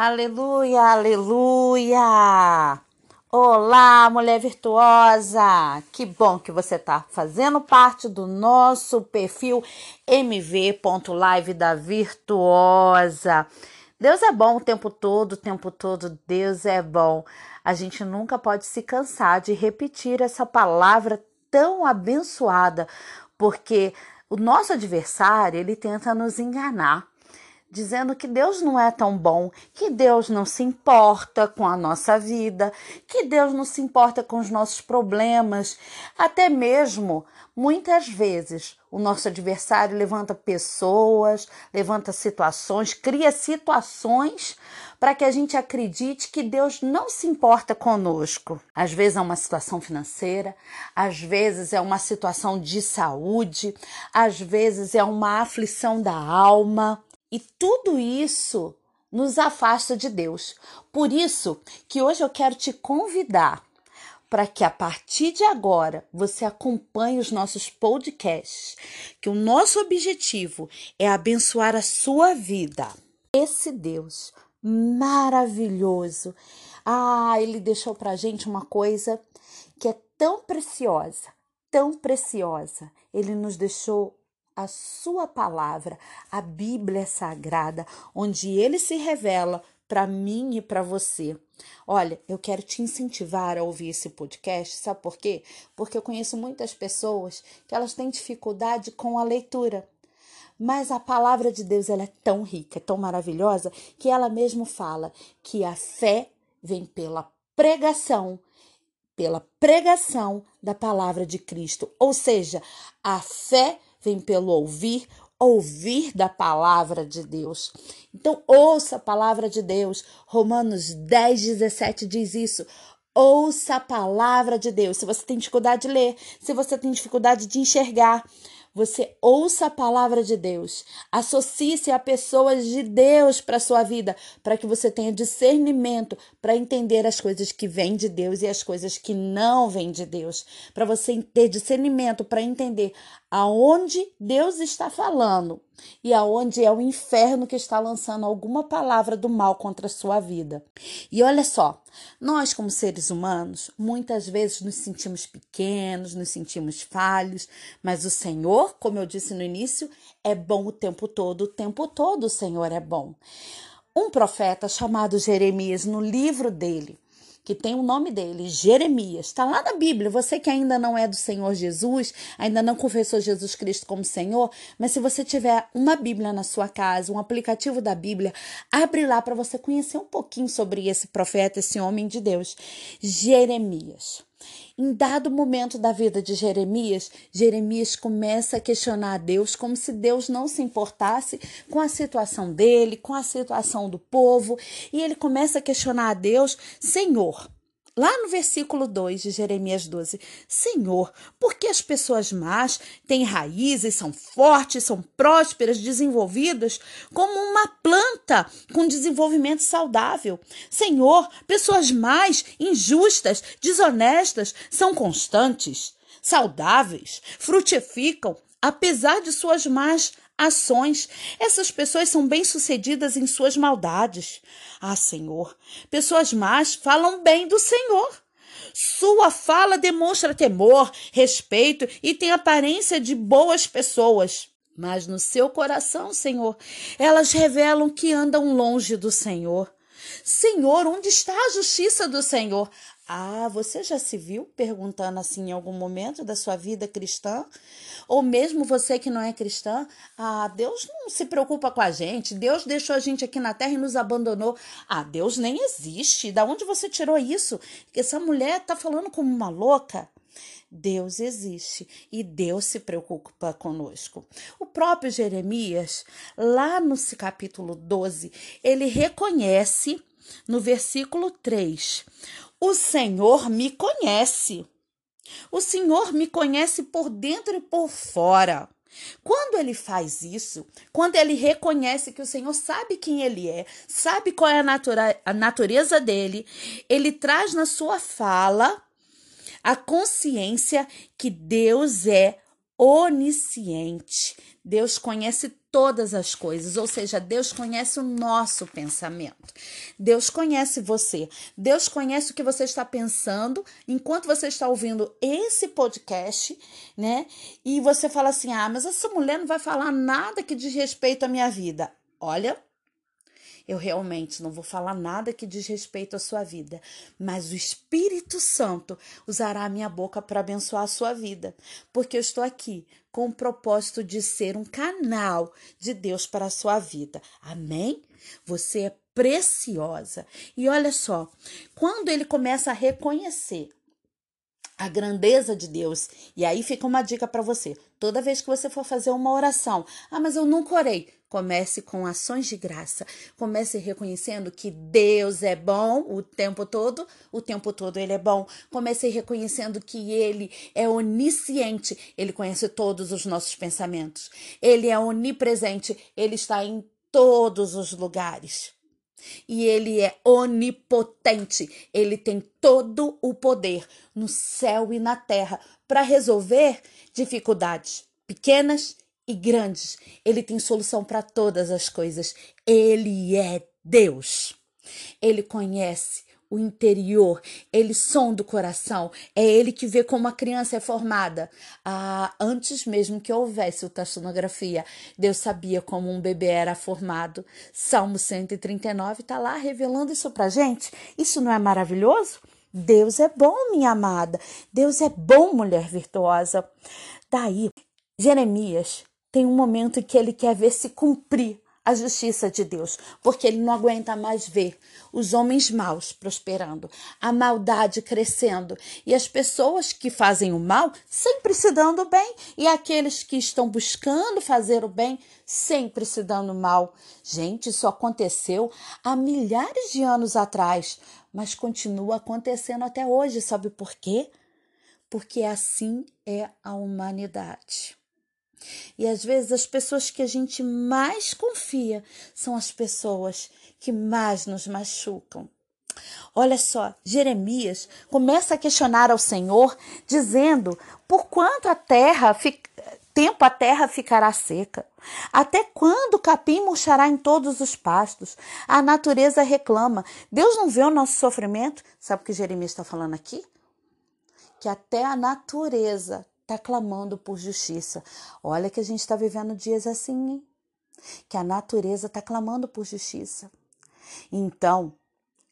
Aleluia, aleluia! Olá, mulher virtuosa! Que bom que você está fazendo parte do nosso perfil mv.live da virtuosa. Deus é bom o tempo todo, o tempo todo, Deus é bom. A gente nunca pode se cansar de repetir essa palavra tão abençoada, porque o nosso adversário, ele tenta nos enganar dizendo que Deus não é tão bom, que Deus não se importa com a nossa vida, que Deus não se importa com os nossos problemas. Até mesmo, muitas vezes, o nosso adversário levanta pessoas, levanta situações, cria situações para que a gente acredite que Deus não se importa conosco. Às vezes é uma situação financeira, às vezes é uma situação de saúde, às vezes é uma aflição da alma. E tudo isso nos afasta de Deus. Por isso que hoje eu quero te convidar para que a partir de agora você acompanhe os nossos podcasts, que o nosso objetivo é abençoar a sua vida. Esse Deus maravilhoso, ah, ele deixou para gente uma coisa que é tão preciosa, tão preciosa. Ele nos deixou a sua palavra, a Bíblia Sagrada, onde ele se revela para mim e para você. Olha, eu quero te incentivar a ouvir esse podcast, sabe por quê? Porque eu conheço muitas pessoas que elas têm dificuldade com a leitura. Mas a palavra de Deus ela é tão rica, tão maravilhosa, que ela mesmo fala que a fé vem pela pregação, pela pregação da palavra de Cristo. Ou seja, a fé pelo ouvir, ouvir da palavra de Deus. Então, ouça a palavra de Deus. Romanos 10, 17 diz isso. Ouça a palavra de Deus. Se você tem dificuldade de ler, se você tem dificuldade de enxergar, você ouça a palavra de Deus, associe-se a pessoas de Deus para sua vida, para que você tenha discernimento para entender as coisas que vêm de Deus e as coisas que não vêm de Deus, para você ter discernimento para entender aonde Deus está falando e aonde é o inferno que está lançando alguma palavra do mal contra a sua vida. E olha só, nós como seres humanos, muitas vezes nos sentimos pequenos, nos sentimos falhos, mas o Senhor, como eu disse no início, é bom o tempo todo, o tempo todo o Senhor é bom. Um profeta chamado Jeremias, no livro dele, que tem o nome dele, Jeremias. Está lá na Bíblia. Você que ainda não é do Senhor Jesus, ainda não confessou Jesus Cristo como Senhor, mas se você tiver uma Bíblia na sua casa, um aplicativo da Bíblia, abre lá para você conhecer um pouquinho sobre esse profeta, esse homem de Deus, Jeremias. Em dado momento da vida de Jeremias, Jeremias começa a questionar a Deus como se Deus não se importasse com a situação dele, com a situação do povo, e ele começa a questionar a Deus: Senhor, Lá no versículo 2 de Jeremias 12: Senhor, por que as pessoas más têm raízes, são fortes, são prósperas, desenvolvidas, como uma planta com desenvolvimento saudável? Senhor, pessoas más, injustas, desonestas, são constantes, saudáveis, frutificam, apesar de suas más ações. Essas pessoas são bem-sucedidas em suas maldades. Ah, Senhor, pessoas más falam bem do Senhor. Sua fala demonstra temor, respeito e tem aparência de boas pessoas. Mas no seu coração, Senhor, elas revelam que andam longe do Senhor. Senhor, onde está a justiça do Senhor? Ah, você já se viu perguntando assim em algum momento da sua vida cristã? Ou mesmo você que não é cristã? Ah, Deus não se preocupa com a gente. Deus deixou a gente aqui na terra e nos abandonou. Ah, Deus nem existe. Da onde você tirou isso? Essa mulher tá falando como uma louca. Deus existe e Deus se preocupa conosco. O próprio Jeremias, lá no capítulo 12, ele reconhece no versículo 3 o Senhor me conhece. O Senhor me conhece por dentro e por fora. Quando ele faz isso, quando ele reconhece que o Senhor sabe quem ele é, sabe qual é a, natura, a natureza dele, ele traz na sua fala a consciência que Deus é onisciente. Deus conhece todas as coisas, ou seja, Deus conhece o nosso pensamento. Deus conhece você. Deus conhece o que você está pensando enquanto você está ouvindo esse podcast, né? E você fala assim: "Ah, mas essa mulher não vai falar nada que diz respeito à minha vida". Olha, eu realmente não vou falar nada que diz respeito à sua vida, mas o Espírito Santo usará a minha boca para abençoar a sua vida, porque eu estou aqui com o propósito de ser um canal de Deus para a sua vida. Amém? Você é preciosa. E olha só, quando ele começa a reconhecer a grandeza de Deus. E aí fica uma dica para você. Toda vez que você for fazer uma oração, ah, mas eu nunca orei. Comece com ações de graça. Comece reconhecendo que Deus é bom o tempo todo, o tempo todo Ele é bom. Comece reconhecendo que Ele é onisciente, Ele conhece todos os nossos pensamentos. Ele é onipresente, Ele está em todos os lugares. E ele é onipotente, ele tem todo o poder no céu e na terra para resolver dificuldades pequenas e grandes. Ele tem solução para todas as coisas. Ele é Deus. Ele conhece o interior, ele sonda o coração, é ele que vê como a criança é formada. Ah, antes mesmo que houvesse ultrassonografia, Deus sabia como um bebê era formado. Salmo 139 está lá revelando isso para gente. Isso não é maravilhoso? Deus é bom, minha amada. Deus é bom, mulher virtuosa. Daí, Jeremias tem um momento que ele quer ver se cumprir a justiça de Deus, porque ele não aguenta mais ver os homens maus prosperando, a maldade crescendo e as pessoas que fazem o mal sempre se dando bem e aqueles que estão buscando fazer o bem sempre se dando mal. Gente, isso aconteceu há milhares de anos atrás, mas continua acontecendo até hoje, sabe por quê? Porque assim é a humanidade. E às vezes as pessoas que a gente mais confia são as pessoas que mais nos machucam. Olha só, Jeremias começa a questionar ao Senhor, dizendo: Por quanto a terra tempo a terra ficará seca? Até quando o capim murchará em todos os pastos? A natureza reclama. Deus não vê o nosso sofrimento? Sabe o que Jeremias está falando aqui? Que até a natureza está clamando por justiça. Olha que a gente está vivendo dias assim, hein? Que a natureza está clamando por justiça. Então,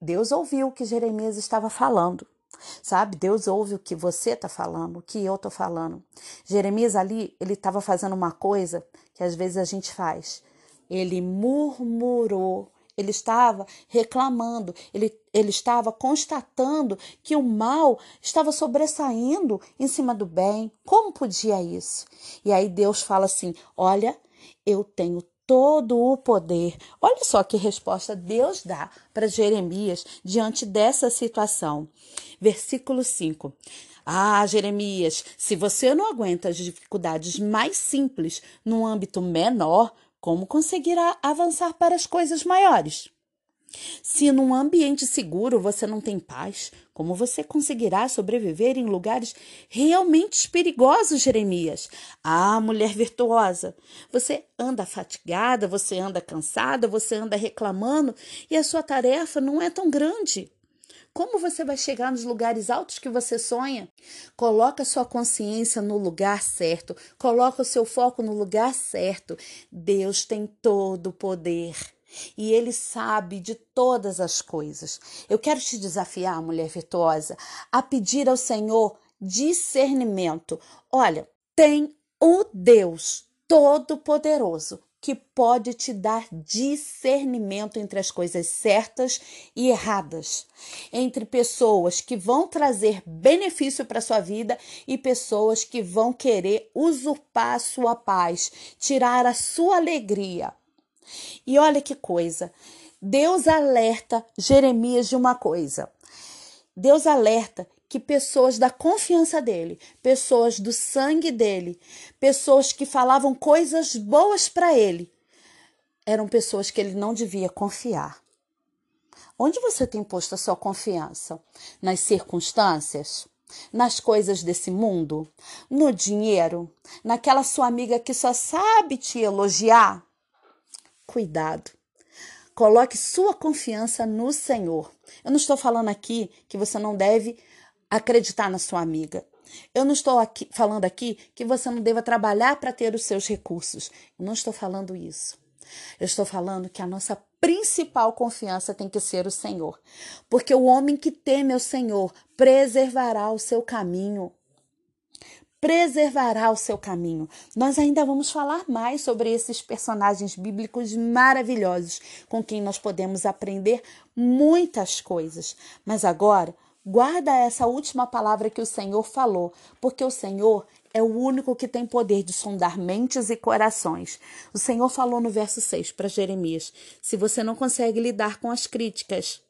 Deus ouviu o que Jeremias estava falando. Sabe, Deus ouve o que você está falando, o que eu estou falando. Jeremias ali, ele estava fazendo uma coisa que às vezes a gente faz. Ele murmurou ele estava reclamando, ele, ele estava constatando que o mal estava sobressaindo em cima do bem. Como podia isso? E aí Deus fala assim: Olha, eu tenho todo o poder. Olha só que resposta Deus dá para Jeremias diante dessa situação. Versículo 5. Ah, Jeremias, se você não aguenta as dificuldades mais simples num âmbito menor, como conseguirá avançar para as coisas maiores? Se num ambiente seguro você não tem paz, como você conseguirá sobreviver em lugares realmente perigosos, Jeremias? Ah, mulher virtuosa, você anda fatigada, você anda cansada, você anda reclamando e a sua tarefa não é tão grande. Como você vai chegar nos lugares altos que você sonha? Coloca sua consciência no lugar certo, coloca o seu foco no lugar certo. Deus tem todo o poder e ele sabe de todas as coisas. Eu quero te desafiar, mulher virtuosa, a pedir ao Senhor discernimento. Olha, tem o Deus Todo-Poderoso que pode te dar discernimento entre as coisas certas e erradas, entre pessoas que vão trazer benefício para sua vida e pessoas que vão querer usurpar a sua paz, tirar a sua alegria. E olha que coisa, Deus alerta Jeremias de uma coisa. Deus alerta que pessoas da confiança dele, pessoas do sangue dele, pessoas que falavam coisas boas para ele, eram pessoas que ele não devia confiar. Onde você tem posto a sua confiança? Nas circunstâncias? nas coisas desse mundo, no dinheiro, naquela sua amiga que só sabe te elogiar? Cuidado. Coloque sua confiança no Senhor. Eu não estou falando aqui que você não deve acreditar na sua amiga. Eu não estou aqui, falando aqui que você não deva trabalhar para ter os seus recursos. Eu não estou falando isso. Eu estou falando que a nossa principal confiança tem que ser o Senhor. Porque o homem que teme ao Senhor preservará o seu caminho. Preservará o seu caminho. Nós ainda vamos falar mais sobre esses personagens bíblicos maravilhosos com quem nós podemos aprender muitas coisas. Mas agora, guarda essa última palavra que o Senhor falou, porque o Senhor é o único que tem poder de sondar mentes e corações. O Senhor falou no verso 6 para Jeremias: se você não consegue lidar com as críticas,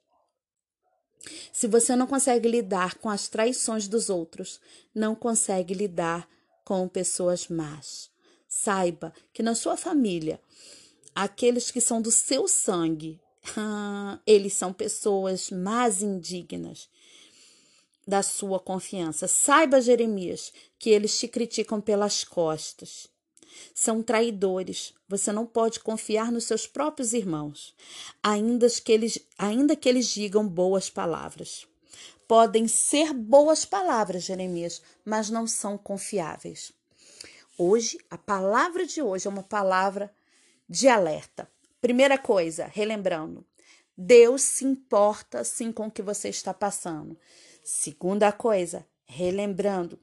se você não consegue lidar com as traições dos outros, não consegue lidar com pessoas más. Saiba que na sua família, aqueles que são do seu sangue, eles são pessoas mais indignas da sua confiança. Saiba, Jeremias, que eles te criticam pelas costas. São traidores. Você não pode confiar nos seus próprios irmãos, ainda que eles, ainda que eles digam boas palavras. Podem ser boas palavras, Jeremias, mas não são confiáveis. Hoje, a palavra de hoje é uma palavra de alerta. Primeira coisa, relembrando, Deus se importa sim com o que você está passando. Segunda coisa, relembrando,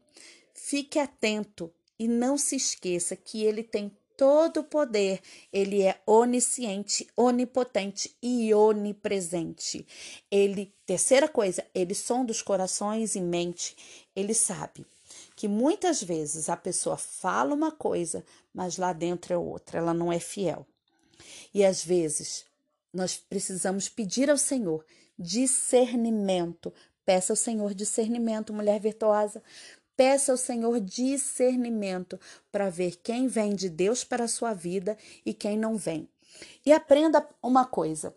fique atento e não se esqueça que ele tem todo o poder, ele é onisciente, onipotente e onipresente. Ele, terceira coisa, ele sonda os corações e mente, ele sabe que muitas vezes a pessoa fala uma coisa, mas lá dentro é outra, ela não é fiel. E às vezes nós precisamos pedir ao Senhor discernimento Peça ao Senhor discernimento, mulher virtuosa. Peça ao Senhor discernimento para ver quem vem de Deus para a sua vida e quem não vem. E aprenda uma coisa.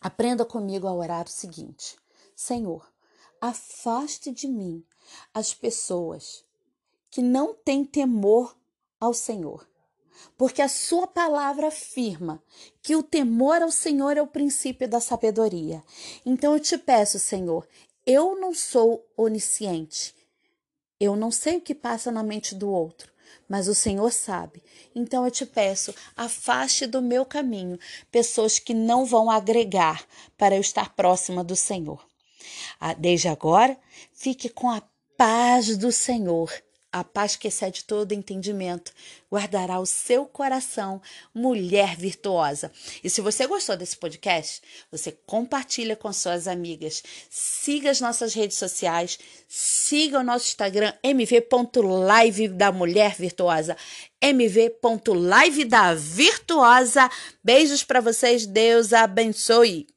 Aprenda comigo a orar o seguinte: Senhor, afaste de mim as pessoas que não têm temor ao Senhor. Porque a sua palavra afirma que o temor ao Senhor é o princípio da sabedoria. Então eu te peço, Senhor, eu não sou onisciente. Eu não sei o que passa na mente do outro, mas o Senhor sabe. Então eu te peço, afaste do meu caminho pessoas que não vão agregar para eu estar próxima do Senhor. Ah, desde agora, fique com a paz do Senhor a paz que excede todo entendimento guardará o seu coração, mulher virtuosa. E se você gostou desse podcast, você compartilha com suas amigas. Siga as nossas redes sociais, siga o nosso Instagram mv.live da mulher virtuosa, mv.live da virtuosa. Beijos para vocês, Deus abençoe.